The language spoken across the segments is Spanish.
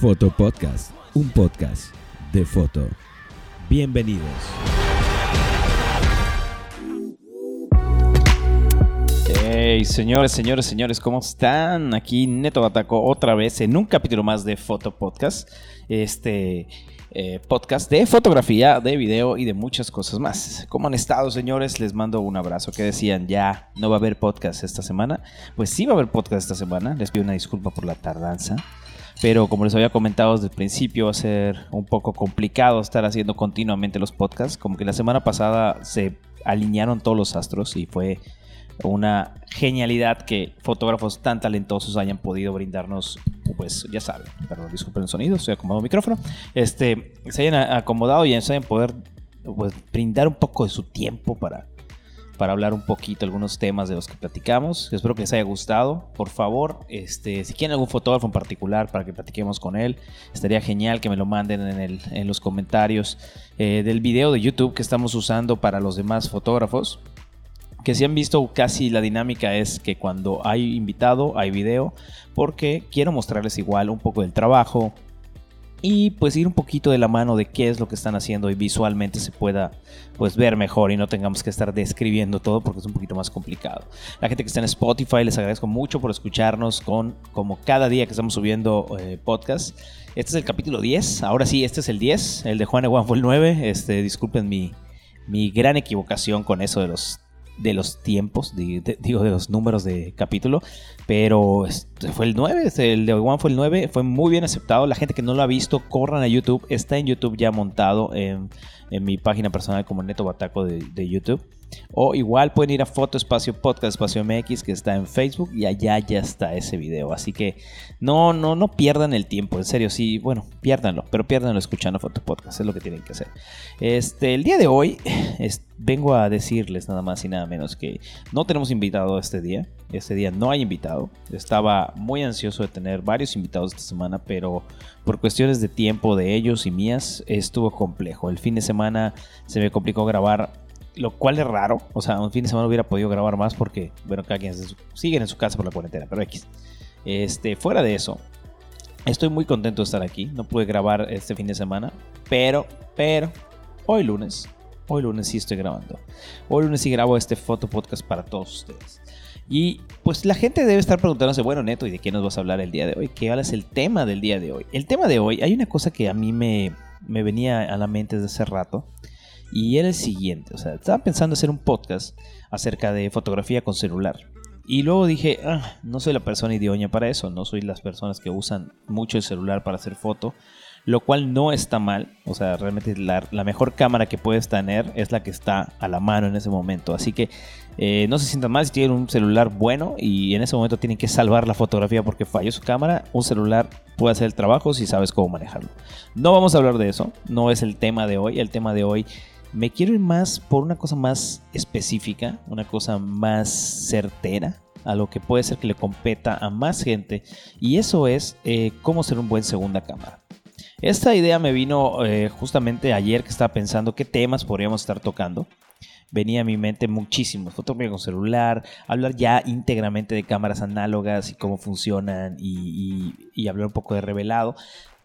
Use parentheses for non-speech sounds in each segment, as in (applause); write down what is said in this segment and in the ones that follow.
Foto Podcast, un podcast de foto. Bienvenidos. Hey, señores, señores, señores, ¿cómo están? Aquí Neto Bataco otra vez en un capítulo más de Foto Podcast. Este eh, podcast de fotografía, de video y de muchas cosas más. ¿Cómo han estado, señores? Les mando un abrazo. Que decían, ya no va a haber podcast esta semana. Pues sí va a haber podcast esta semana. Les pido una disculpa por la tardanza. Pero como les había comentado desde el principio, va a ser un poco complicado estar haciendo continuamente los podcasts. Como que la semana pasada se alinearon todos los astros y fue una genialidad que fotógrafos tan talentosos hayan podido brindarnos, pues ya saben, perdón, disculpen el sonido, estoy acomodando el micrófono, este, se hayan acomodado y se hayan poder pues, brindar un poco de su tiempo para, para hablar un poquito algunos temas de los que platicamos. Espero que les haya gustado. Por favor, este, si quieren algún fotógrafo en particular para que platiquemos con él, estaría genial que me lo manden en, el, en los comentarios eh, del video de YouTube que estamos usando para los demás fotógrafos que si han visto casi la dinámica es que cuando hay invitado hay video porque quiero mostrarles igual un poco del trabajo y pues ir un poquito de la mano de qué es lo que están haciendo y visualmente se pueda pues ver mejor y no tengamos que estar describiendo todo porque es un poquito más complicado. La gente que está en Spotify les agradezco mucho por escucharnos con como cada día que estamos subiendo eh, podcast. Este es el capítulo 10, ahora sí, este es el 10, el de Juan Ewan fue el 9, este, disculpen mi, mi gran equivocación con eso de los de los tiempos, digo, de los números de capítulo, pero fue el 9, el de One fue el 9, fue muy bien aceptado. La gente que no lo ha visto, corran a YouTube, está en YouTube ya montado en, mi página personal como Neto Bataco de, de YouTube. O igual pueden ir a Foto Espacio Podcast Espacio MX que está en Facebook y allá ya está ese video. Así que no, no, no pierdan el tiempo, en serio, sí, bueno, piérdanlo, pero piérdanlo escuchando Foto Podcast, es lo que tienen que hacer. Este, el día de hoy vengo a decirles nada más y nada menos que no tenemos invitado este día. Este día no hay invitado. Estaba muy ansioso de tener varios invitados esta semana, pero por cuestiones de tiempo de ellos y mías estuvo complejo. El fin de semana se me complicó grabar lo cual es raro. O sea, un fin de semana hubiera podido grabar más porque, bueno, cada quien sigue en su casa por la cuarentena, pero X. Este, fuera de eso, estoy muy contento de estar aquí. No pude grabar este fin de semana, pero, pero, hoy lunes, hoy lunes sí estoy grabando. Hoy lunes sí grabo este foto podcast para todos ustedes. Y pues la gente debe estar preguntándose, bueno, Neto, ¿y de qué nos vas a hablar el día de hoy? ¿Qué es el tema del día de hoy? El tema de hoy, hay una cosa que a mí me, me venía a la mente desde hace rato y era el siguiente, o sea, estaba pensando hacer un podcast acerca de fotografía con celular. Y luego dije, ah, no soy la persona idónea para eso, no soy las personas que usan mucho el celular para hacer foto, lo cual no está mal, o sea, realmente la, mejor cámara que puedes tener es la que está a la mano en ese momento, así que eh, no se sientan mal si tienen un celular bueno y en ese momento tienen que salvar la fotografía porque falló su cámara, un celular puede hacer el trabajo si sabes cómo manejarlo. No vamos a hablar de eso, no es el tema de hoy, el tema de hoy me quiero ir más por una cosa más específica, una cosa más certera, a lo que puede ser que le competa a más gente, y eso es eh, cómo ser un buen segunda cámara. Esta idea me vino eh, justamente ayer que estaba pensando qué temas podríamos estar tocando. Venía a mi mente muchísimo, fotografía con celular, hablar ya íntegramente de cámaras análogas y cómo funcionan y, hablar un poco de revelado.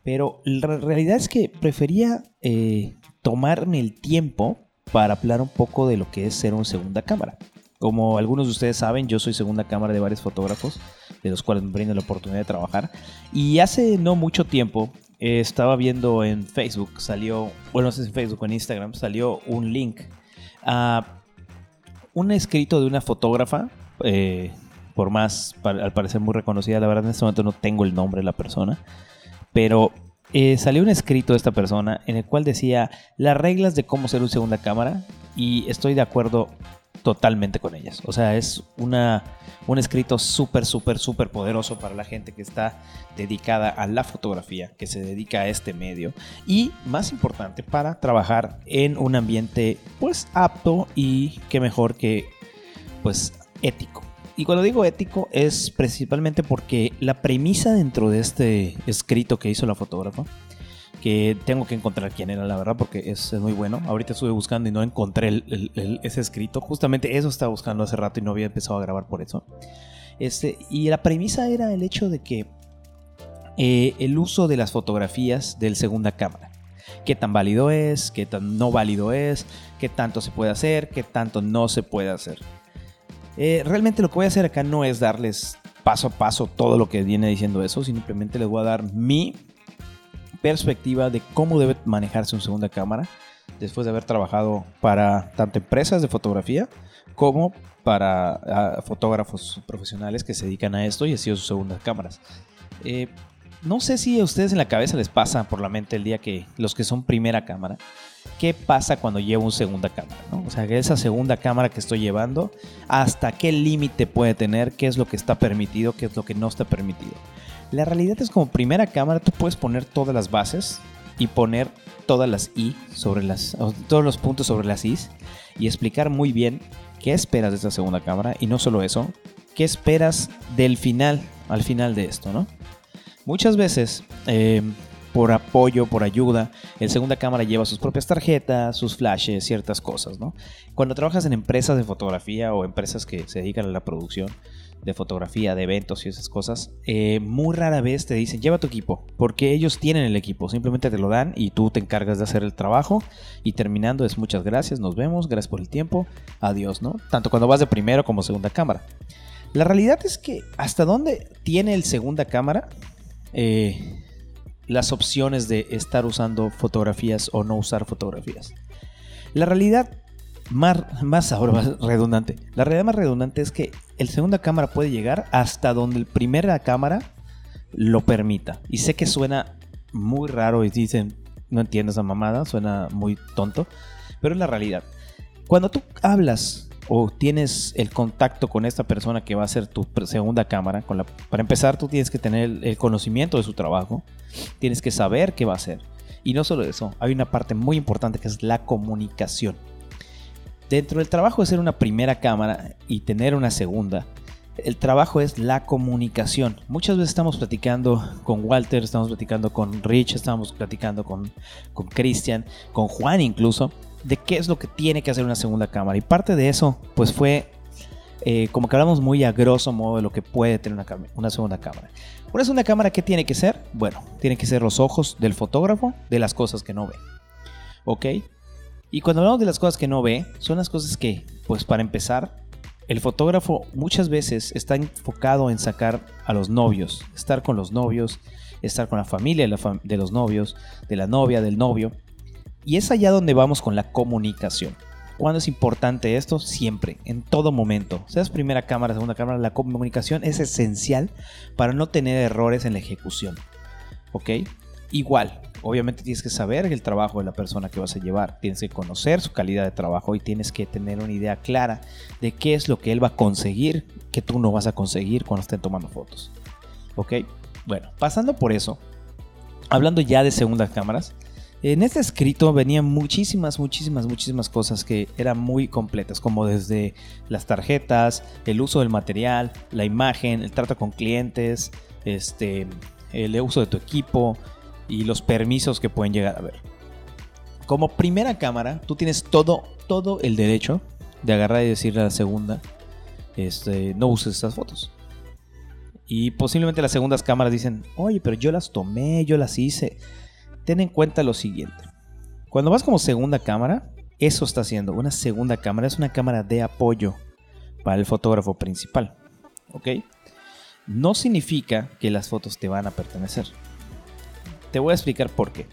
Pero la realidad es que prefería eh, tomarme el tiempo para hablar un poco de lo que es ser una segunda cámara. Como algunos de ustedes saben, yo soy segunda cámara de varios fotógrafos, de los cuales me brindan la oportunidad de trabajar. Y hace no mucho tiempo eh, estaba viendo en Facebook, salió, bueno, no sé si en Facebook o en Instagram, salió un link a un escrito de una fotógrafa, eh, por más, al parecer muy reconocida, la verdad en este momento no tengo el nombre de la persona, pero eh, salió un escrito de esta persona en el cual decía las reglas de cómo ser un segunda cámara y estoy de acuerdo totalmente con ellas. O sea, es una, un escrito súper, súper, súper poderoso para la gente que está dedicada a la fotografía, que se dedica a este medio y, más importante, para trabajar en un ambiente pues apto y que mejor que pues ético. Y cuando digo ético es principalmente porque la premisa dentro de este escrito que hizo la fotógrafa, que tengo que encontrar quién era la verdad porque es, muy bueno. Ahorita estuve buscando y no encontré ese escrito. Justamente eso estaba buscando hace rato y no había empezado a grabar por eso. Este, y la premisa era el hecho de que eh, el uso de las fotografías del segunda cámara. Qué tan válido es, qué tan no válido es, qué tanto se puede hacer, qué tanto no se puede hacer. Eh, realmente lo que voy a hacer acá no es darles paso a paso todo lo que viene diciendo eso, simplemente les voy a dar mi perspectiva de cómo debe manejarse una segunda cámara después de haber trabajado para tanto empresas de fotografía como para ah, fotógrafos profesionales que se dedican a esto y ha sido sus segundas cámaras. Eh, no sé si a ustedes en la cabeza les pasa por la mente el día que los que son primera cámara, ¿qué pasa cuando llevo una segunda cámara? O sea, esa segunda cámara que estoy llevando, ¿hasta qué límite puede tener? ¿Qué es lo que está permitido? ¿Qué es lo que no está permitido? La realidad es como primera cámara tú puedes poner todas las bases y poner todas las i sobre las todos los puntos sobre las i's y explicar muy bien qué esperas de esta segunda cámara y no solo eso, qué esperas del final al final de esto, ¿no? Muchas veces, eh, por apoyo, por ayuda, el segunda cámara lleva sus propias tarjetas, sus flashes, ciertas cosas, ¿no? Cuando trabajas en empresas de fotografía o empresas que se dedican a la producción de fotografía, de eventos y esas cosas, eh, muy rara vez te dicen, lleva tu equipo, porque ellos tienen el equipo, simplemente te lo dan y tú te encargas de hacer el trabajo y terminando es muchas gracias, nos vemos, gracias por el tiempo, adiós, ¿no? Tanto cuando vas de primero como segunda cámara. La realidad es que hasta dónde tiene el segunda cámara eh, las opciones de estar usando fotografías o no usar fotografías. La realidad más, más ahora redundante. La realidad más redundante es que el segunda cámara puede llegar hasta donde el primera cámara lo permita. Y sé que suena muy raro y dicen, no entiendo esa mamada, suena muy tonto, pero es la realidad. Cuando tú hablas o tienes el contacto con esta persona que va a ser tu segunda cámara, con para empezar tú tienes que tener el, conocimiento de su trabajo, tienes que saber qué va a hacer. Y no solo eso, hay una parte muy importante que es la comunicación. Dentro del trabajo de ser una primera cámara y tener una segunda, el trabajo es la comunicación. Muchas veces estamos platicando con Walter, estamos platicando con Rich, estamos platicando con, con Christian, con Juan incluso, de qué es lo que tiene que hacer una segunda cámara. Y parte de eso, pues fue eh, como que hablamos muy a grosso modo de lo que puede tener una, una segunda cámara. Una cámara, ¿qué tiene que ser? Bueno, tiene que ser los ojos del fotógrafo de las cosas que no ve. ¿Ok? Y cuando hablamos de las cosas que no ve, son las cosas que, pues para empezar, el fotógrafo muchas veces está enfocado en sacar a los novios, estar con los novios, estar con la familia de los novios, de la novia, del novio. Y es allá donde vamos con la comunicación. ¿Cuándo es importante esto? Siempre, en todo momento. Seas primera cámara, segunda cámara, la comunicación es esencial para no tener errores en la ejecución. ¿Ok? Igual, obviamente tienes que saber el trabajo de la persona que vas a llevar, tienes que conocer su calidad de trabajo y tienes que tener una idea clara de qué es lo que él va a conseguir que tú no vas a conseguir cuando estén tomando fotos. ¿Ok? Bueno, pasando por eso, hablando ya de segundas cámaras, en este escrito venían muchísimas, muchísimas, muchísimas cosas que eran muy completas, como desde las tarjetas, el uso del material, la imagen, el trato con clientes, este, el uso de tu equipo y los permisos que pueden llegar a ver. Como primera cámara, tú tienes todo, todo el derecho de agarrar y decirle a la segunda, este, no uses estas fotos. Y posiblemente las segundas cámaras dicen, oye, pero yo las tomé, yo las hice ten en cuenta lo siguiente. Cuando vas como segunda cámara, eso está haciendo. Una segunda cámara es una cámara de apoyo para el fotógrafo principal. ¿Ok? No significa que las fotos te van a pertenecer. Te voy a explicar por qué.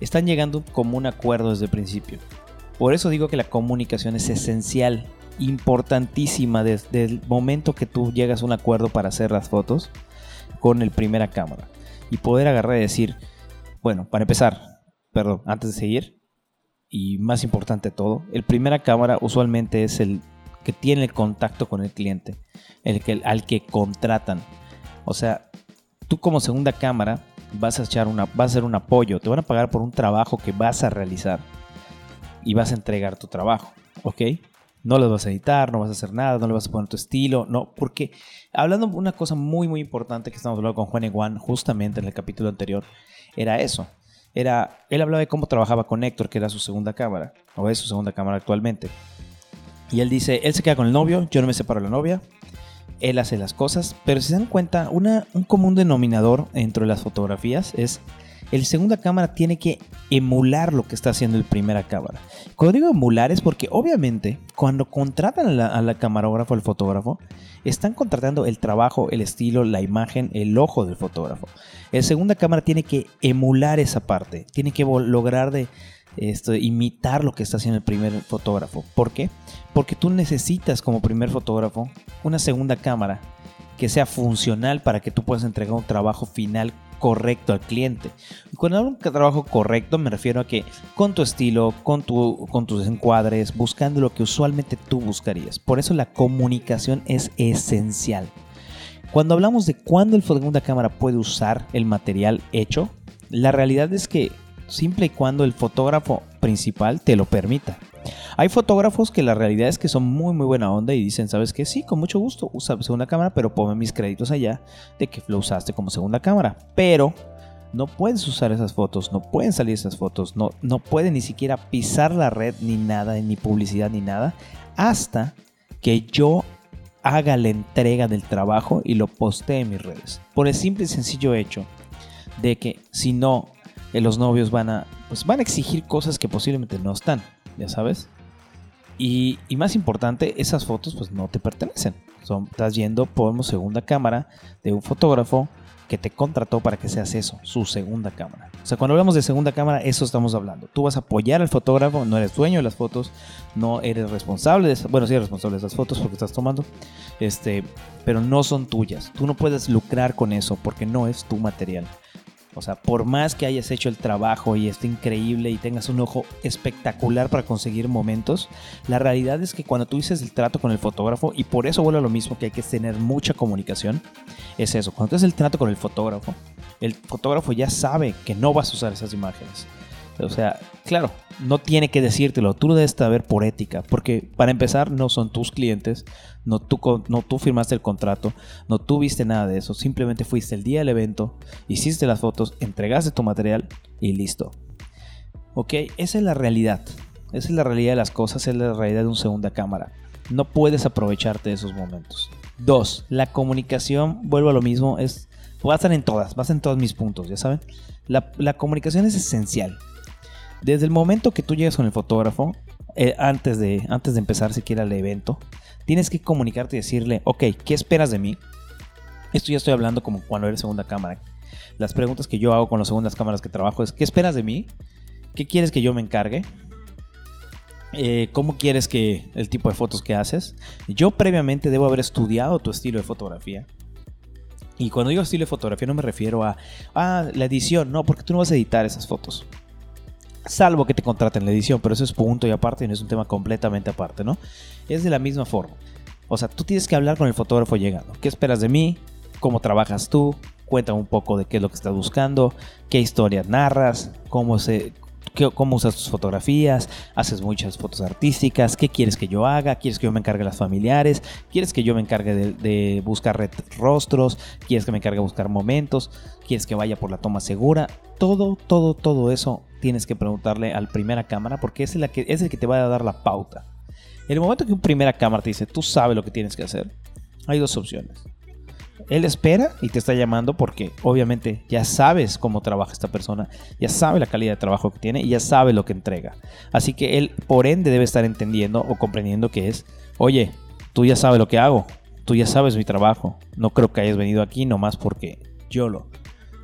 Están llegando como un acuerdo desde el principio. Por eso digo que la comunicación es esencial, importantísima desde el momento que tú llegas a un acuerdo para hacer las fotos con el primera cámara. Y poder agarrar y decir, bueno, para empezar, perdón, antes de seguir, y más importante de todo, el primera cámara usualmente es el que tiene el contacto con el cliente, el que, al que contratan. O sea, tú como segunda cámara vas a echar una, vas a hacer un apoyo, te van a pagar por un trabajo que vas a realizar y vas a entregar tu trabajo, ¿ok? No lo vas a editar, no vas a hacer nada, no le vas a poner tu estilo, no, porque hablando de una cosa muy muy importante que estamos hablando con Juan Eguan justamente en el capítulo anterior, era eso. Era, él hablaba de cómo trabajaba con Héctor, que era su segunda cámara, o es su segunda cámara actualmente. Y él dice, él se queda con el novio, yo no me separo de la novia. él hace las cosas, pero si se dan cuenta, una, un común denominador entre las fotografías es el segunda cámara tiene que emular lo que está haciendo el primera cámara. Cuando digo emular es porque obviamente cuando contratan a la, a la camarógrafo, al fotógrafo, están contratando el trabajo, el estilo, la imagen, el ojo del fotógrafo. El segunda cámara tiene que emular esa parte, tiene que lograr de esto, imitar lo que está haciendo el primer fotógrafo. ¿Por qué? Porque tú necesitas como primer fotógrafo una segunda cámara que sea funcional para que tú puedas entregar un trabajo final correcto al cliente. Cuando hablo de un trabajo correcto me refiero a que con tu estilo, con, tu, con tus encuadres, buscando lo que usualmente tú buscarías. Por eso la comunicación es esencial. Cuando hablamos de cuándo el segunda cámara puede usar el material hecho, la realidad es que simple y cuando el fotógrafo principal te lo permita. Hay fotógrafos que la realidad es que son muy muy buena onda y dicen, ¿sabes qué? Sí, con mucho gusto, usa segunda cámara, pero ponme mis créditos allá de que lo usaste como segunda cámara. Pero no puedes usar esas fotos, no pueden salir esas fotos, no, no pueden ni siquiera pisar la red ni nada, ni publicidad ni nada, hasta que yo haga la entrega del trabajo y lo postee en mis redes. Por el simple y sencillo hecho de que si no, eh, los novios van a, pues van a exigir cosas que posiblemente no están, ya sabes. Y, más importante, esas fotos pues no te pertenecen. Son, estás yendo por segunda cámara de un fotógrafo que te contrató para que seas eso, su segunda cámara. O sea, cuando hablamos de segunda cámara, eso estamos hablando. Tú vas a apoyar al fotógrafo, no eres dueño de las fotos, no eres responsable de bueno, sí eres responsable de esas fotos porque estás tomando, este, pero no son tuyas. Tú no puedes lucrar con eso porque no es tu material. O sea, por más que hayas hecho el trabajo y esté increíble y tengas un ojo espectacular para conseguir momentos, la realidad es que cuando tú dices el trato con el fotógrafo, y por eso vuelve a lo mismo que hay que tener mucha comunicación, es eso. Cuando tú haces el trato con el fotógrafo, el fotógrafo ya sabe que no vas a usar esas imágenes. O sea, claro, no tiene que decírtelo, tú lo debes saber por ética, porque para empezar no son tus clientes, no tú, no tú firmaste el contrato, no tú viste nada de eso, simplemente fuiste el día del evento, hiciste las fotos, entregaste tu material y listo. Ok, esa es la realidad, esa es la realidad de las cosas, es la realidad de un segunda cámara. No puedes aprovecharte de esos momentos. Dos, la comunicación, vuelvo a lo mismo, es, va a estar en todas, va a estar en todos mis puntos, ya saben. La, la comunicación es esencial. Desde el momento que tú llegas con el fotógrafo, eh, antes, de, antes de empezar siquiera el evento, tienes que comunicarte y decirle, ok, ¿qué esperas de mí? Esto ya estoy hablando como cuando eres segunda cámara. Las preguntas que yo hago con las segundas cámaras que trabajo es, ¿qué esperas de mí? ¿Qué quieres que yo me encargue? Eh, ¿Cómo quieres que el tipo de fotos que haces? Yo previamente debo haber estudiado tu estilo de fotografía. Y cuando digo estilo de fotografía no me refiero a, ah, la edición, no, porque tú no vas a editar esas fotos. Salvo que te contraten la edición, pero eso es punto y aparte y no es un tema completamente aparte, ¿no? Es de la misma forma. O sea, tú tienes que hablar con el fotógrafo llegando. ¿Qué esperas de mí? ¿Cómo trabajas tú? Cuéntame un poco de qué es lo que estás buscando, qué historias narras, cómo, se, cómo usas tus fotografías, haces muchas fotos artísticas, qué quieres que yo haga, quieres que yo me encargue de las familiares, quieres que yo me encargue de, buscar rostros, quieres que me encargue de buscar momentos, quieres que vaya por la toma segura, todo, todo, todo eso tienes que preguntarle al primera cámara porque es el, que, es el que te va a dar la pauta. En el momento que un primera cámara te dice, tú sabes lo que tienes que hacer, hay dos opciones. Él espera y te está llamando porque obviamente ya sabes cómo trabaja esta persona, ya sabe la calidad de trabajo que tiene y ya sabe lo que entrega. Así que él por ende debe estar entendiendo o comprendiendo que es, oye, tú ya sabes lo que hago, tú ya sabes mi trabajo, no creo que hayas venido aquí nomás porque yo lo.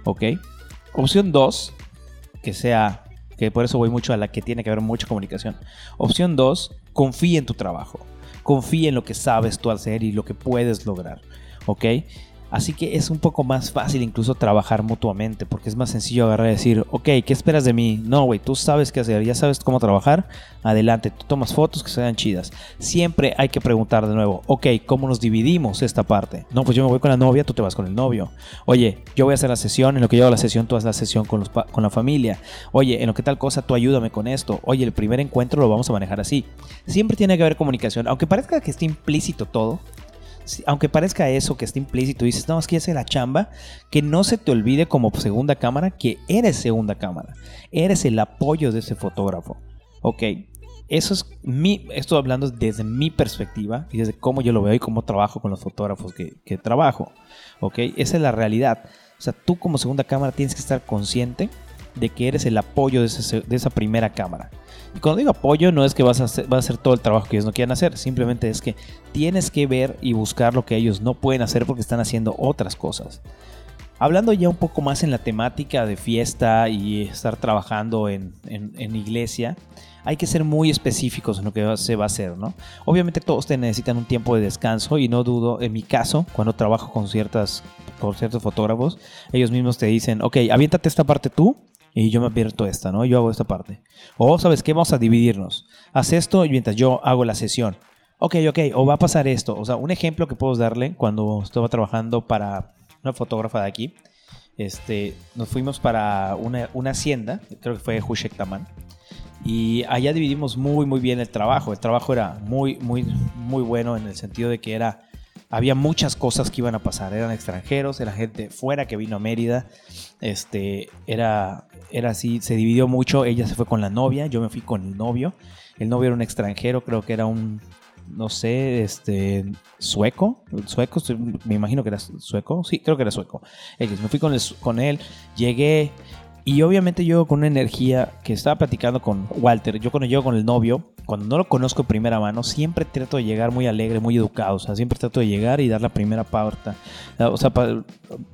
¿Ok? Opción 2, que sea, que por eso voy mucho a la que tiene que haber mucha comunicación. Opción 2, confía en tu trabajo. Confía en lo que sabes tú hacer y lo que puedes lograr. ¿Ok? Así que es un poco más fácil incluso trabajar mutuamente, porque es más sencillo agarrar y decir, ok, ¿qué esperas de mí? No, güey, tú sabes qué hacer, ya sabes cómo trabajar, adelante, tú tomas fotos que sean chidas. Siempre hay que preguntar de nuevo, ok, ¿cómo nos dividimos esta parte? No, pues yo me voy con la novia, tú te vas con el novio. Oye, yo voy a hacer la sesión, en lo que yo hago la sesión, tú haces la sesión con, con la familia. Oye, en lo que tal cosa, tú ayúdame con esto. Oye, el primer encuentro lo vamos a manejar así. Siempre tiene que haber comunicación, aunque parezca que esté implícito todo aunque parezca eso que está implícito, dices, no, es que ya la chamba, que no se te olvide como segunda cámara que eres segunda cámara, eres el apoyo de ese fotógrafo. Ok, Eso es mi, estoy hablando desde mi perspectiva y desde cómo yo lo veo y cómo trabajo con los fotógrafos que, que trabajo. ¿Ok? Esa es la realidad. O sea, tú como segunda cámara tienes que estar consciente de que eres el apoyo de esa primera cámara. Y cuando digo apoyo no es que vas a, hacer, todo el trabajo que ellos no quieran hacer, simplemente es que tienes que ver y buscar lo que ellos no pueden hacer porque están haciendo otras cosas. Hablando ya un poco más en la temática de fiesta y estar trabajando en, en, iglesia, hay que ser muy específicos en lo que se va a hacer, ¿no? Obviamente todos te necesitan un tiempo de descanso y no dudo, en mi caso, cuando trabajo con, ciertas, con ciertos fotógrafos, ellos mismos te dicen, ok, aviéntate esta parte tú y yo me advierto esta, ¿no? Yo hago esta parte. O, ¿sabes qué? Vamos a dividirnos. Haz esto y mientras yo hago la sesión. Ok, ok, o va a pasar esto. O sea, un ejemplo que puedo darle cuando estaba trabajando para una fotógrafa de aquí. Este, nos fuimos para una, una hacienda, creo que fue Hushektaman. Y allá dividimos muy, muy bien el trabajo. El trabajo era muy, muy, muy bueno en el sentido de que era había muchas cosas que iban a pasar. Eran extranjeros, era gente fuera que vino a Mérida. Este, era, era así, se dividió mucho. Ella se fue con la novia, yo me fui con el novio. El novio era un extranjero, creo que era un, no sé, este, sueco. Sueco, me imagino que era sueco. Sí, creo que era sueco. Me fui con, con él, llegué. Y obviamente yo con una energía que estaba platicando con Walter, yo cuando llego con el novio, cuando no lo conozco de primera mano, siempre trato de llegar muy alegre, muy educado. O sea, siempre trato de llegar y dar la primera pauta. O sea, para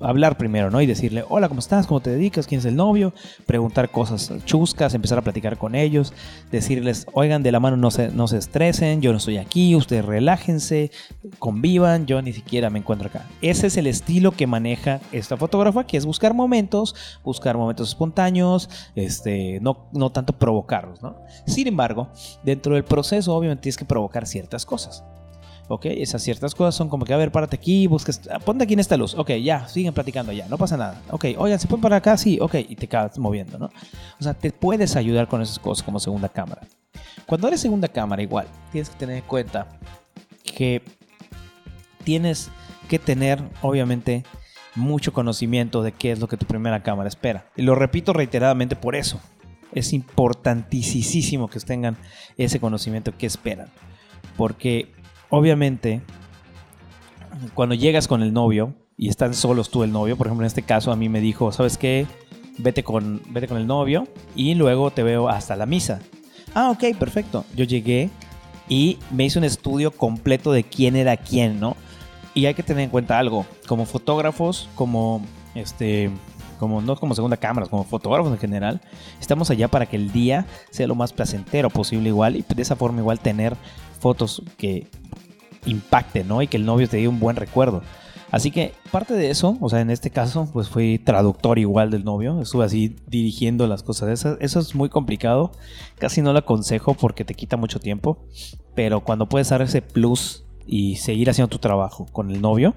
hablar primero, ¿no? Y decirle, hola, ¿cómo estás? ¿Cómo te dedicas? ¿Quién es el novio? Preguntar cosas chuscas, empezar a platicar con ellos. Decirles, oigan, de la mano no se, no se estresen, yo no estoy aquí, ustedes relájense, convivan, yo ni siquiera me encuentro acá. Ese es el estilo que maneja esta fotógrafa, que es buscar momentos, buscar momentos este, no, no tanto provocarlos, ¿no? Sin embargo, dentro del proceso obviamente tienes que provocar ciertas cosas. ¿Ok? Esas ciertas cosas son como que, a ver, párate aquí, buscas, ah, ponte aquí en esta luz. Ok, ya, siguen platicando ya, no pasa nada. Ok, oigan, ¿se pueden parar acá? Sí, ok, y te quedas moviendo, ¿no? O sea, te puedes ayudar con esas cosas como segunda cámara. Cuando eres segunda cámara, igual, tienes que tener en cuenta que tienes que tener, obviamente, mucho conocimiento de qué es lo que tu primera cámara espera. Y lo repito reiteradamente por eso, es importantísimo que tengan ese conocimiento que esperan. Porque obviamente cuando llegas con el novio y están solos tú el novio, por ejemplo en este caso a mí me dijo, ¿sabes qué? Vete con, vete con el novio y luego te veo hasta la misa. Ah, ok, perfecto. Yo llegué y me hice un estudio completo de quién era quién, ¿no? Y hay que tener en cuenta algo, como fotógrafos, como este como no como segunda cámara, como fotógrafos en general, estamos allá para que el día sea lo más placentero posible igual y de esa forma igual tener fotos que impacten, ¿no? Y que el novio te dé un buen recuerdo. Así que parte de eso, o sea, en este caso, pues fui traductor igual del novio, estuve así dirigiendo las cosas. Eso, eso es muy complicado, casi no lo aconsejo porque te quita mucho tiempo, pero cuando puedes dar ese plus y seguir haciendo tu trabajo con el novio,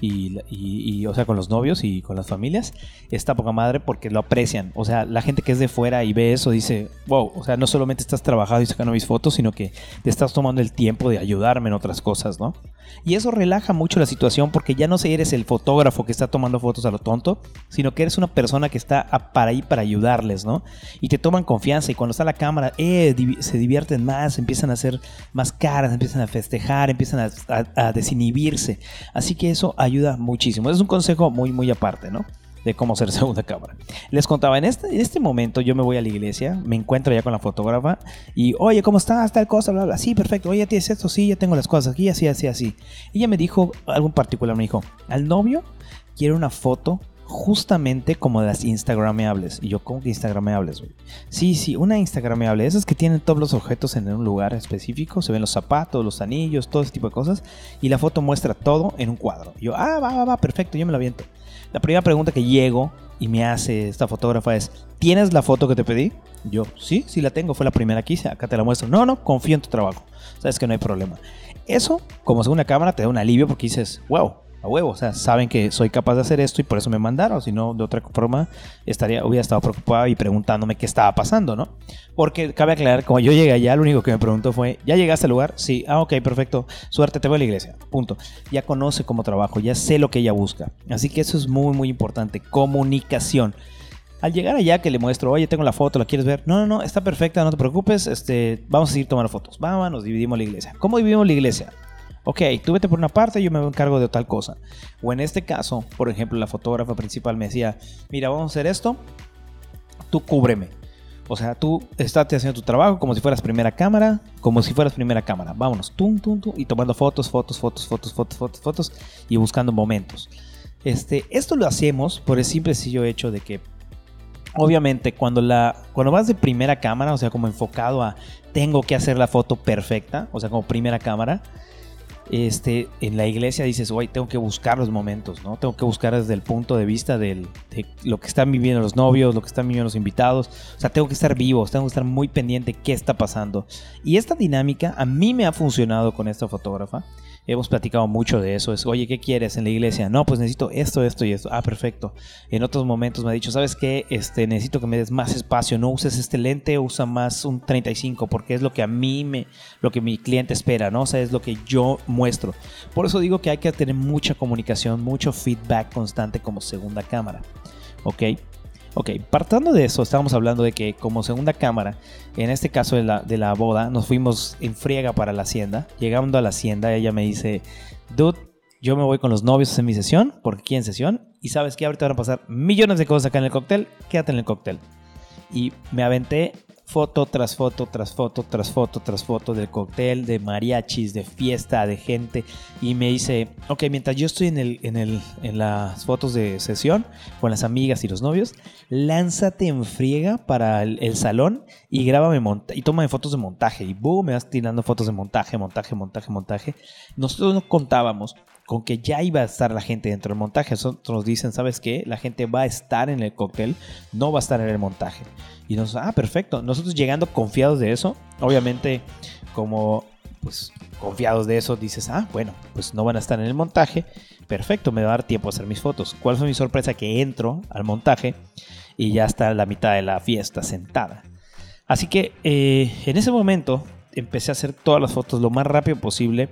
y, o sea, con los novios y con las familias, está poca madre porque lo aprecian. O sea, la gente que es de fuera y ve eso dice, wow, o sea, no solamente estás trabajando y sacando mis fotos, sino que te estás tomando el tiempo de ayudarme en otras cosas, ¿no? Y eso relaja mucho la situación porque ya no eres el fotógrafo que está tomando fotos a lo tonto, sino que eres una persona que está para ahí para ayudarles, ¿no? Y te toman confianza y cuando está la cámara, eh, se divierten más, empiezan a hacer más caras, empiezan a festejar, empiezan a, desinhibirse. Así que eso muchísimo. Es un consejo muy, muy aparte, ¿no? de cómo ser (laughs) segunda cámara. Les contaba, en este, en este momento yo me voy a la iglesia, me encuentro ya con la fotógrafa y, oye, ¿cómo estás? Tal cosa, bla, bla. Sí, perfecto. Oye, ¿tienes esto? Sí, ya tengo las cosas aquí, así, así, así. Ella me dijo algo en particular, me dijo, al novio quiere una foto justamente como las instagrameables. Y yo, ¿cómo que instagrameables, güey? Sí, sí, una instagrameable. Esas que tienen todos los objetos en un lugar específico. Se ven los zapatos, los anillos, todo ese tipo de cosas. Y la foto muestra todo en un cuadro. Y yo, ah, va, va, va, perfecto, yo me lo aviento. La primera pregunta que llego y me hace esta fotógrafa es, ¿tienes la foto que te pedí? Yo, sí, sí la tengo, fue la primera que hice, acá te la muestro. No, no, confío en tu trabajo. Sabes que no hay problema. Eso, como segunda cámara, te da un alivio porque dices, wow, a huevo, o sea, saben que soy capaz de hacer esto y por eso me mandaron, si no, de otra forma, estaría, hubiera estado preocupado y preguntándome qué estaba pasando, ¿no? Porque cabe aclarar, como yo llegué allá, lo único que me preguntó fue, ¿ya llegaste al lugar? Sí, ah, ok, perfecto, suerte, te voy a la iglesia, punto. Ya conoce cómo trabajo, ya sé lo que ella busca. Así que eso es muy, muy importante, comunicación. Al llegar allá que le muestro, oye, tengo la foto, ¿la quieres ver? No, no, no, está perfecta, no te preocupes, este, vamos a seguir tomando fotos. Vamos, nos dividimos la iglesia. ¿Cómo dividimos la iglesia? Ok, tú vete por una parte, yo me encargo de tal cosa. O en este caso, por ejemplo, la fotógrafa principal me decía, mira, vamos a hacer esto, tú cúbreme. O sea, tú estás haciendo tu trabajo como si fueras primera cámara, como si fueras primera cámara. Vámonos, tum, tum, tum, y tomando fotos, fotos, fotos, fotos, fotos, fotos, fotos, y buscando momentos. Este, esto lo hacemos por el simple sencillo hecho de que obviamente cuando la cuando vas de primera cámara, o sea, como enfocado a tengo que hacer la foto perfecta, o sea, como primera cámara, este, en la iglesia dices, oye, tengo que buscar los momentos, ¿no? Tengo que buscar desde el punto de vista de lo que están viviendo los novios, lo que están viviendo los invitados. O sea, tengo que estar vivo, tengo que estar muy pendiente qué está pasando. Y esta dinámica a mí me ha funcionado con esta fotógrafa hemos platicado mucho de eso. Es, oye, ¿qué quieres en la iglesia? No, pues necesito esto, esto y esto. Ah, perfecto. En otros momentos me ha dicho, ¿sabes qué? Este, necesito que me des más espacio. No uses este lente, usa más un 35, porque es lo que a mí me, lo que mi cliente espera, ¿no? O sea, es lo que yo muestro. Por eso digo que hay que tener mucha comunicación, mucho feedback constante como segunda cámara. ¿Ok? Ok, partando de eso, estábamos hablando de que como segunda cámara, en este caso de la, de la boda, nos fuimos en friega para la hacienda. Llegando a la hacienda, ella me dice, dude, yo me voy con los novios en mi sesión, porque aquí en sesión, y sabes que ahorita van a pasar millones de cosas acá en el cóctel, quédate en el cóctel. Y me aventé foto tras foto, tras foto, tras foto, tras foto del cóctel, de mariachis, de fiesta, de gente. Y me dice, ok, mientras yo estoy en, el, en, el, en las fotos de sesión con las amigas y los novios, lánzate en friega para el, salón y grábame y tómame fotos de montaje. Y boom, me vas tirando fotos de montaje, montaje, montaje, montaje. Nosotros no contábamos con que ya iba a estar la gente dentro del montaje. Nosotros nos dicen, ¿sabes qué? La gente va a estar en el cóctel, no va a estar en el montaje. Y nos, ah, perfecto. Nosotros llegando confiados de eso, obviamente como pues confiados de eso, dices, ah, bueno, pues no van a estar en el montaje, perfecto, me va a dar tiempo a hacer mis fotos. ¿Cuál fue mi sorpresa? Que entro al montaje y ya está la mitad de la fiesta sentada. Así que eh, en ese momento empecé a hacer todas las fotos lo más rápido posible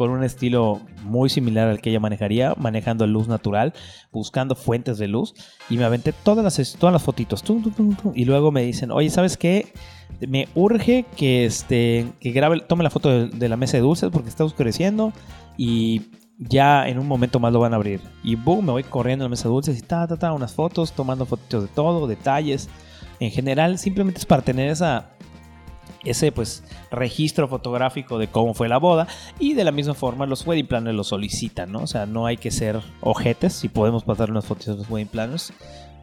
con un estilo muy similar al que ella manejaría, manejando luz natural, buscando fuentes de luz. Y me aventé todas las, todas las fotitos. y luego me dicen, oye, ¿sabes qué? Me urge que, este, que grabe, tome la foto de, la mesa de dulces porque está oscureciendo. Y ya en un momento más lo van a abrir. Y boom, me voy corriendo a la mesa de dulces y ta, ta, ta, unas fotos, tomando fotitos de todo, detalles. En general, simplemente es para tener esa ese pues registro fotográfico de cómo fue la boda y de la misma forma los wedding planners lo solicitan, ¿no? O sea, no hay que ser ojetes si podemos pasar unas fotos de los wedding planners,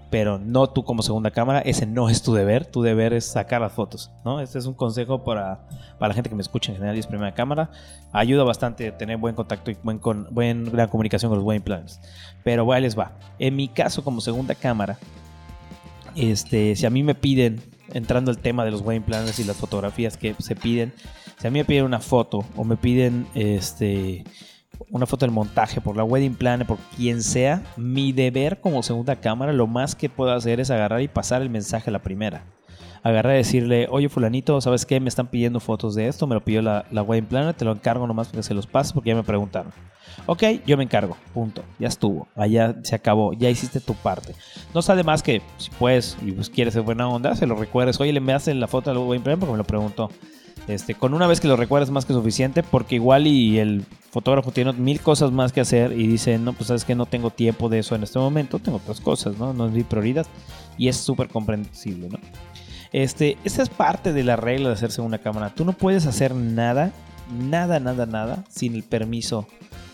pero no tú como segunda cámara, ese no es tu deber, tu deber es sacar las fotos, ¿no? Este es un consejo para, para la gente que me escucha en general y es primera cámara, ayuda bastante a tener buen contacto y buen, con, buena comunicación con los wedding planners, pero bueno, les va. En mi caso como segunda cámara, este, si a mí me piden entrando al tema de los wedding planners y las fotografías que se piden, si a mí me piden una foto o me piden este una foto del montaje por la wedding planner, por quien sea, mi deber como segunda cámara, lo más que puedo hacer es agarrar y pasar el mensaje a la primera. Agarrar y decirle, oye fulanito, ¿sabes qué? Me están pidiendo fotos de esto, me lo pidió la, la wedding planner, te lo encargo nomás para que se los pases porque ya me preguntaron. Ok, yo me encargo, punto. Ya estuvo, allá se acabó, ya hiciste tu parte. No sale más que si puedes y pues quieres ser buena onda, se lo recuerdes. Oye, le me hace la foto al buen porque me lo preguntó. Este, con una vez que lo recuerdes más que suficiente, porque igual y el fotógrafo tiene mil cosas más que hacer y dice, no, pues sabes que no tengo tiempo de eso en este momento, tengo otras cosas, ¿no? No es mi prioridad y es súper comprensible, ¿no? Este, esa es parte de la regla de hacerse una cámara. Tú no puedes hacer nada, nada, nada, nada sin el permiso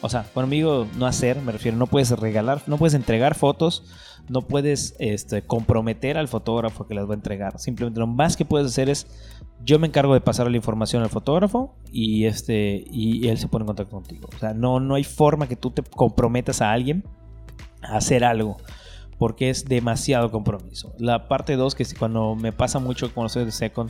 o sea, conmigo no hacer, me refiero, no puedes regalar, no puedes entregar fotos, no puedes este, comprometer al fotógrafo que las va a entregar. Simplemente lo más que puedes hacer es, yo me encargo de pasar la información al fotógrafo y, este, y él se pone en contacto contigo. O sea, no, no hay forma que tú te comprometas a alguien a hacer algo porque es demasiado compromiso. La parte 2, que cuando me pasa mucho con los de Second,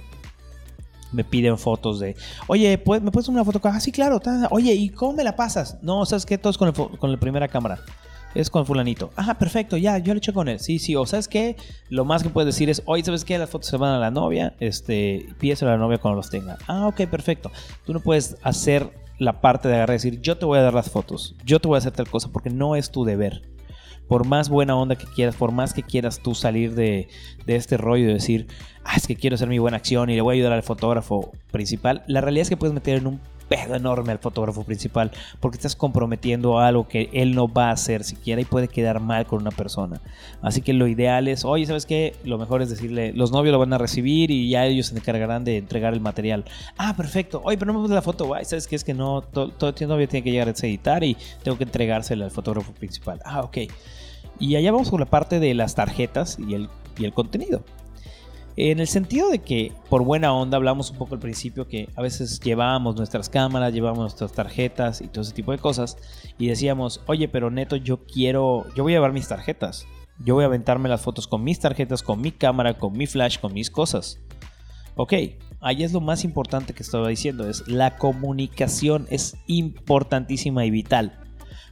me piden fotos de, oye, ¿me puedes una foto? Ah, sí, claro. Oye, ¿y cómo me la pasas? No, ¿sabes qué? Todo es con, con la primera cámara. Es con fulanito. Ajá, perfecto, ya, yo lo eché con él. Sí, sí, o sabes qué, lo más que puedes decir es, oye, ¿sabes qué? Las fotos se van a la novia, este, pídeselo a la novia cuando los tenga. Ah, ok, perfecto. Tú no puedes hacer la parte de agarrar y decir, yo te voy a dar las fotos, yo te voy a hacer tal cosa, porque no es tu deber. Por más buena onda que quieras, por más que quieras tú salir de, de este rollo de decir, ah, es que quiero hacer mi buena acción y le voy a ayudar al fotógrafo principal, la realidad es que puedes meter en un pedo enorme al fotógrafo principal porque estás comprometiendo algo que él no va a hacer siquiera y puede quedar mal con una persona. Así que lo ideal es, oye, ¿sabes qué? Lo mejor es decirle, los novios lo van a recibir y ya ellos se encargarán de entregar el material. Ah, perfecto. Oye, pero no me la foto, guay. ¿Sabes qué? Es que no, todo, todo el novio tiene que llegar a editar y tengo que entregársela al fotógrafo principal. Ah, ok. Y allá vamos con la parte de las tarjetas y el, y el contenido. En el sentido de que, por buena onda, hablamos un poco al principio que a veces llevábamos nuestras cámaras, llevábamos nuestras tarjetas y todo ese tipo de cosas. Y decíamos, oye, pero neto, yo quiero, yo voy a llevar mis tarjetas. Yo voy a aventarme las fotos con mis tarjetas, con mi cámara, con mi flash, con mis cosas. Ok, ahí es lo más importante que estaba diciendo, es la comunicación es importantísima y vital.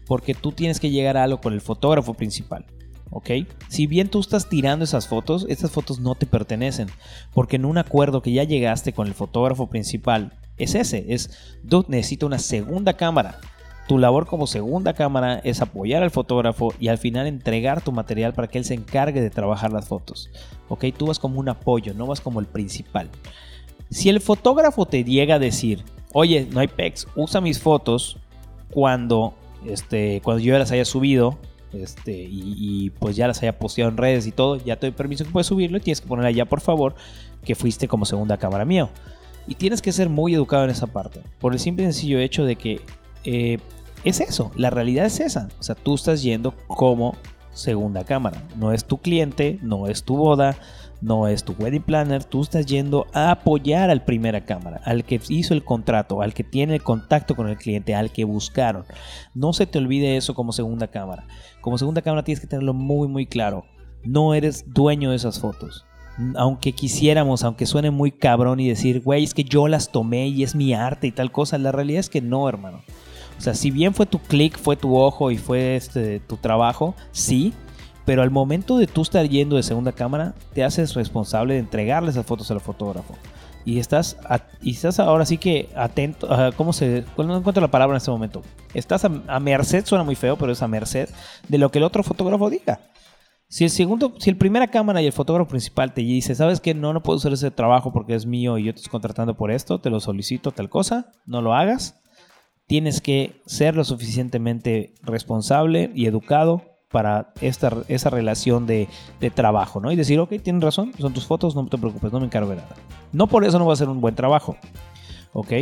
Porque tú tienes que llegar a algo con el fotógrafo principal. ¿Ok? Si bien tú estás tirando esas fotos, estas fotos no te pertenecen, porque en un acuerdo que ya llegaste con el fotógrafo principal es ese, es, dude, necesito una segunda cámara. Tu labor como segunda cámara es apoyar al fotógrafo y al final entregar tu material para que él se encargue de trabajar las fotos. ¿Ok? Tú vas como un apoyo, no vas como el principal. Si el fotógrafo te llega a decir, oye, no hay pex, usa mis fotos cuando, este, cuando yo las haya subido este, y, pues ya las haya posteado en redes y todo, ya te doy permiso que puedes subirlo y tienes que poner allá, por favor, que fuiste como segunda cámara mío. Y tienes que ser muy educado en esa parte, por el simple y sencillo hecho de que eh, es eso, la realidad es esa. O sea, tú estás yendo como segunda cámara, no es tu cliente, no es tu boda, no es tu wedding planner, tú estás yendo a apoyar al primera cámara, al que hizo el contrato, al que tiene el contacto con el cliente, al que buscaron. No se te olvide eso como segunda cámara. Como segunda cámara tienes que tenerlo muy muy claro. No eres dueño de esas fotos. Aunque quisiéramos, aunque suene muy cabrón y decir, güey, es que yo las tomé y es mi arte y tal cosa, la realidad es que no, hermano. O sea, si bien fue tu clic, fue tu ojo y fue este, tu trabajo, sí, pero al momento de tú estar yendo de segunda cámara, te haces responsable de entregarle esas fotos al fotógrafo. Y estás, y estás ahora sí que atento. ¿Cómo se.? No encuentro la palabra en este momento. Estás a, merced, suena muy feo, pero es a merced de lo que el otro fotógrafo diga. Si el segundo, si el primera cámara y el fotógrafo principal te dice, sabes que no, no puedo hacer ese trabajo porque es mío y yo te estoy contratando por esto, te lo solicito, tal cosa, no lo hagas. Tienes que ser lo suficientemente responsable y educado para esta, esa relación de, trabajo, ¿no? Y decir, ok, tienes razón, son tus fotos, no te preocupes, no me encargo de nada. No por eso no va a ser un buen trabajo, ¿ok?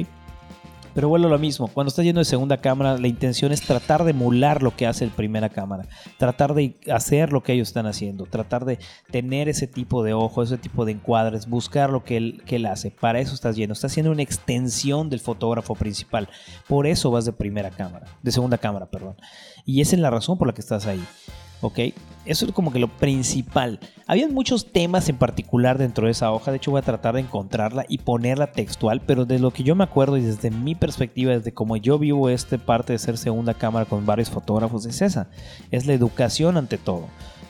Pero vuelvo lo mismo, cuando estás yendo de segunda cámara, la intención es tratar de emular lo que hace el primera cámara, tratar de hacer lo que ellos están haciendo, tratar de tener ese tipo de ojo, ese tipo de encuadres, buscar lo que él, que él hace. Para eso estás yendo, estás haciendo una extensión del fotógrafo principal. Por eso vas de primera cámara, de segunda cámara, perdón. Y esa es la razón por la que estás ahí. ¿Ok? Eso es como que lo principal. Había muchos temas en particular dentro de esa hoja, de hecho voy a tratar de encontrarla y ponerla textual, pero de lo que yo me acuerdo y desde mi perspectiva, desde como yo vivo esta parte de ser segunda cámara con varios fotógrafos, es esa, es la educación ante todo.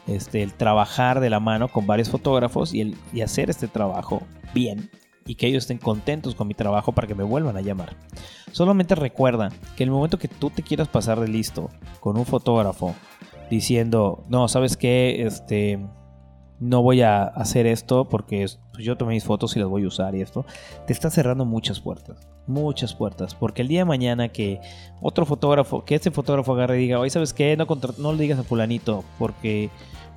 Este, el trabajar de la mano con varios fotógrafos y, el, y hacer este trabajo bien y que ellos estén contentos con mi trabajo para que me vuelvan a llamar. Solamente recuerda que el momento que tú te quieras pasar de listo con un fotógrafo diciendo, no, ¿sabes qué? Este, no voy a hacer esto porque pues, yo tomé mis fotos y las voy a usar y esto, te está cerrando muchas puertas, muchas puertas, porque el día de mañana que otro fotógrafo, que este fotógrafo agarre y diga, oye, ¿sabes qué? No, no le digas a fulanito porque,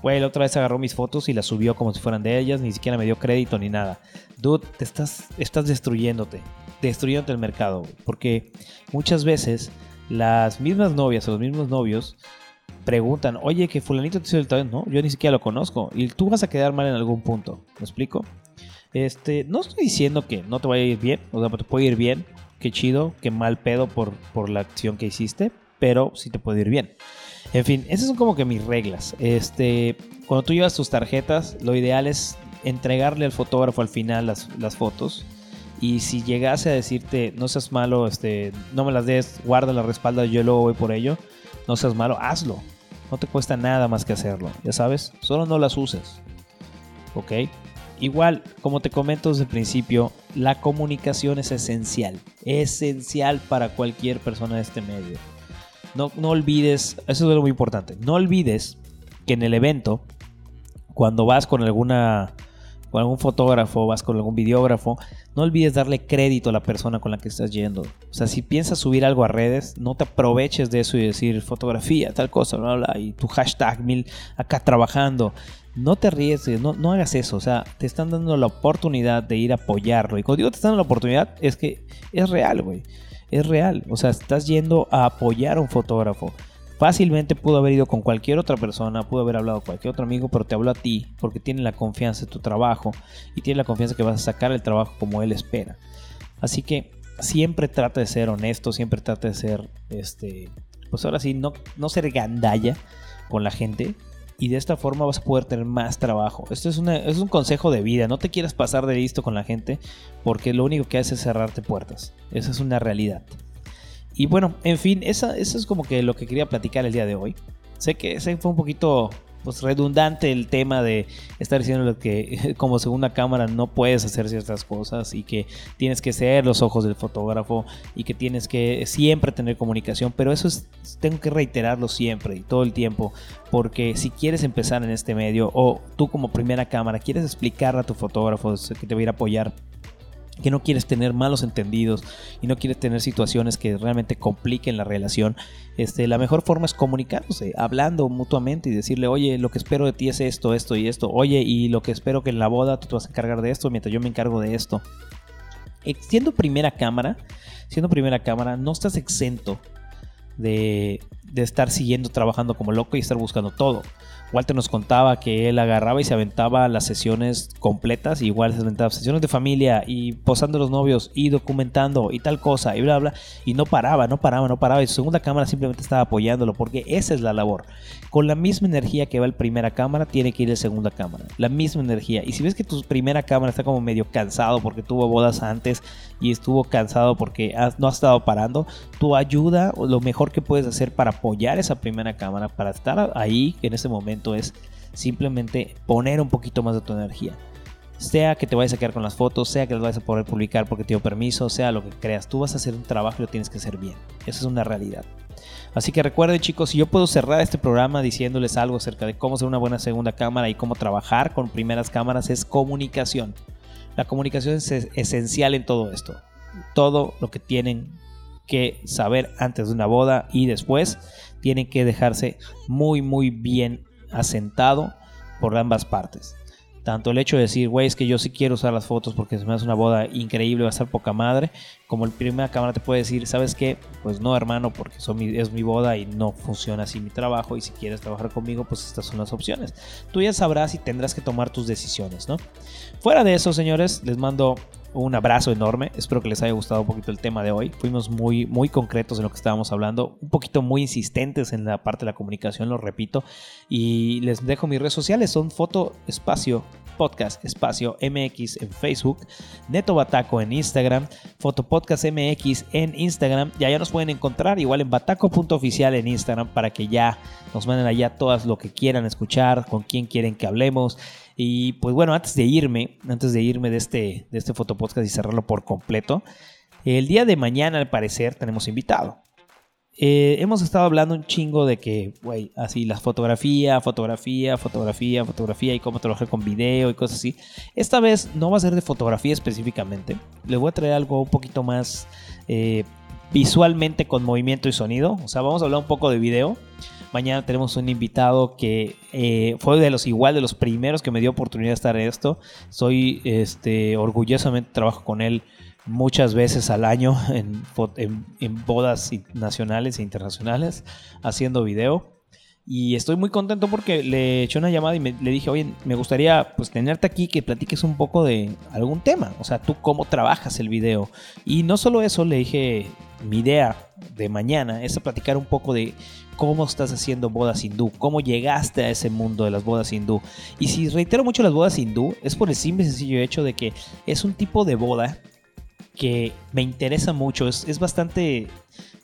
güey, la otra vez agarró mis fotos y las subió como si fueran de ellas, ni siquiera me dio crédito ni nada. Dude, te estás, estás destruyéndote, destruyéndote el mercado, porque muchas veces las mismas novias o los mismos novios preguntan, oye, que fulanito te hizo el talento, no, yo ni siquiera lo conozco. Y tú vas a quedar mal en algún punto. ¿Me explico? Este, no estoy diciendo que no te vaya a ir bien, o sea, te puede ir bien, qué chido, qué mal pedo por, por la acción que hiciste, pero sí te puede ir bien. En fin, esas son como que mis reglas. Este, cuando tú llevas tus tarjetas, lo ideal es entregarle al fotógrafo al final las, las fotos. Y si llegase a decirte, no seas malo, este, no me las des, guarda la respalda, yo luego voy por ello no seas malo, hazlo. No te cuesta nada más que hacerlo, ya sabes, solo no las uses. ¿Ok? Igual, como te comento desde el principio, la comunicación es esencial, esencial para cualquier persona de este medio. No, no olvides, eso es algo muy importante, no olvides que en el evento, cuando vas con alguna con algún fotógrafo, vas con algún videógrafo, no olvides darle crédito a la persona con la que estás yendo. O sea, si piensas subir algo a redes, no te aproveches de eso y decir fotografía, tal cosa, bla, bla, y tu hashtag mil acá trabajando. No te arriesgues, no, no hagas eso. O sea, te están dando la oportunidad de ir a apoyarlo. Y cuando digo te están dando la oportunidad, es que es real, güey. Es real. O sea, estás yendo a apoyar a un fotógrafo. Fácilmente pudo haber ido con cualquier otra persona, pudo haber hablado con cualquier otro amigo, pero te habló a ti porque tiene la confianza en tu trabajo y tiene la confianza que vas a sacar el trabajo como él espera. Así que siempre trata de ser honesto, siempre trata de ser, este, pues ahora sí, no, no ser gandalla con la gente, y de esta forma vas a poder tener más trabajo. Esto es, es, un consejo de vida. No te quieras pasar de listo con la gente porque lo único que hace es cerrarte puertas. Esa es una realidad. Y bueno, en fin, eso es como que lo que quería platicar el día de hoy. Sé que ese fue un poquito pues, redundante el tema de estar diciendo que (laughs) como segunda cámara no puedes hacer ciertas cosas y que tienes que ser los ojos del fotógrafo y que tienes que siempre tener comunicación, pero eso es, tengo que reiterarlo siempre y todo el tiempo, porque si quieres empezar en este medio o tú como primera cámara quieres explicar a tu fotógrafo que te va a ir a apoyar que no quieres tener malos entendidos y no quieres tener situaciones que realmente compliquen la relación, este, la mejor forma es comunicándose, hablando mutuamente y decirle, oye, lo que espero de ti es esto, esto y esto, oye, y lo que espero que en la boda tú te vas a encargar de esto mientras yo me encargo de esto. Eh, siendo primera cámara, siendo primera cámara, no estás exento de, de estar siguiendo trabajando como loco y estar buscando todo. Walter nos contaba que él agarraba y se aventaba las sesiones completas, igual se aventaba sesiones de familia y posando los novios y documentando y tal cosa y bla bla y no paraba, no paraba, no paraba y su segunda cámara simplemente estaba apoyándolo porque esa es la labor. Con la misma energía que va el primera cámara tiene que ir el segunda cámara, la misma energía. Y si ves que tu primera cámara está como medio cansado porque tuvo bodas antes y estuvo cansado porque no ha estado parando, tu ayuda o lo mejor que puedes hacer para apoyar esa primera cámara, para estar ahí en ese momento es simplemente poner un poquito más de tu energía. Sea que te vayas a quedar con las fotos, sea que las vayas a poder publicar porque te dio permiso, sea lo que creas, tú vas a hacer un trabajo y lo tienes que hacer bien. Eso es una realidad. Así que recuerden chicos, si yo puedo cerrar este programa diciéndoles algo acerca de cómo ser una buena segunda cámara y cómo trabajar con primeras cámaras, es comunicación. La comunicación es esencial en todo esto. Todo lo que tienen que saber antes de una boda y después tienen que dejarse muy muy bien asentado por ambas partes. Tanto el hecho de decir, güey, es que yo sí quiero usar las fotos porque se me hace una boda increíble, va a ser poca madre. Como el primera cámara te puede decir, ¿sabes qué? Pues no, hermano, porque es mi boda y no funciona así mi trabajo. Y si quieres trabajar conmigo, pues estas son las opciones. Tú ya sabrás y tendrás que tomar tus decisiones, ¿no? Fuera de eso, señores, les mando un abrazo enorme. Espero que les haya gustado un poquito el tema de hoy. Fuimos muy, muy concretos en lo que estábamos hablando, un poquito muy insistentes en la parte de la comunicación, lo repito. Y les dejo mis redes sociales: son Foto Espacio Podcast Espacio MX en Facebook, Neto Bataco en Instagram, Fotopodcast MX en Instagram. Y allá nos pueden encontrar igual en bataco.oficial en Instagram para que ya nos manden allá todas lo que quieran escuchar, con quién quieren que hablemos. Y pues bueno, antes de irme, antes de irme de este, de este fotopodcast y cerrarlo por completo, el día de mañana al parecer tenemos invitado. Eh, hemos estado hablando un chingo de que, güey, así la fotografía, fotografía, fotografía, fotografía y cómo trabajar con video y cosas así. Esta vez no va a ser de fotografía específicamente. Les voy a traer algo un poquito más eh, visualmente con movimiento y sonido. O sea, vamos a hablar un poco de video. Mañana tenemos un invitado que eh, fue de los igual de los primeros que me dio oportunidad de estar en esto. Soy este orgullosamente trabajo con él muchas veces al año en, en, bodas nacionales e internacionales haciendo video. Y estoy muy contento porque le eché una llamada y le dije, oye, me gustaría pues tenerte aquí que platiques un poco de algún tema. O sea, tú cómo trabajas el video. Y no solo eso, le dije, mi idea de mañana es platicar un poco de cómo estás haciendo bodas hindú, cómo llegaste a ese mundo de las bodas hindú. Y si reitero mucho las bodas hindú, es por el simple y sencillo hecho de que es un tipo de boda que me interesa mucho, es, bastante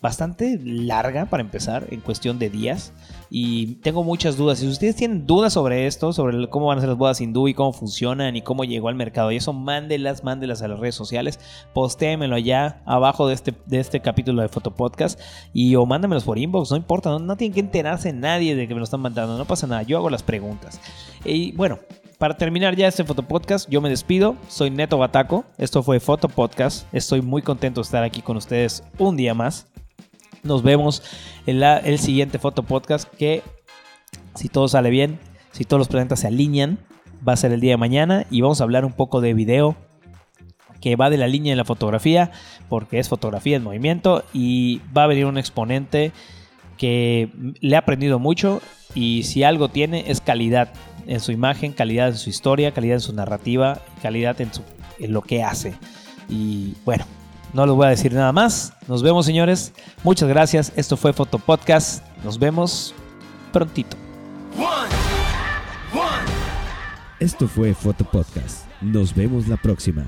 bastante larga para empezar, en cuestión de días. Y tengo muchas dudas. Si ustedes tienen dudas sobre esto, sobre cómo van a ser las bodas hindú y cómo funcionan y cómo llegó al mercado y eso, mándelas, mándelas a las redes sociales. Postéenmelo allá abajo de este, de este capítulo de Fotopodcast y o mándamelos por inbox, no importa, no, no tienen que enterarse nadie de que me lo están mandando, no pasa nada, yo hago las preguntas. Y bueno, para terminar ya este fotopodcast, yo me despido. Soy Neto Bataco. Esto fue Fotopodcast. Estoy muy contento de estar aquí con ustedes un día más. Nos vemos en la, el siguiente fotopodcast que, si todo sale bien, si todos los presentes se alinean, va a ser el día de mañana y vamos a hablar un poco de video que va de la línea de la fotografía, porque es fotografía en movimiento y va a venir un exponente que le ha aprendido mucho y si algo tiene es calidad en su imagen, calidad en su historia, calidad en su narrativa, calidad en, su, en lo que hace. Y bueno, no les voy a decir nada más. Nos vemos, señores. Muchas gracias. Esto fue Foto Podcast. Nos vemos prontito. Esto fue Foto Podcast. Nos vemos la próxima.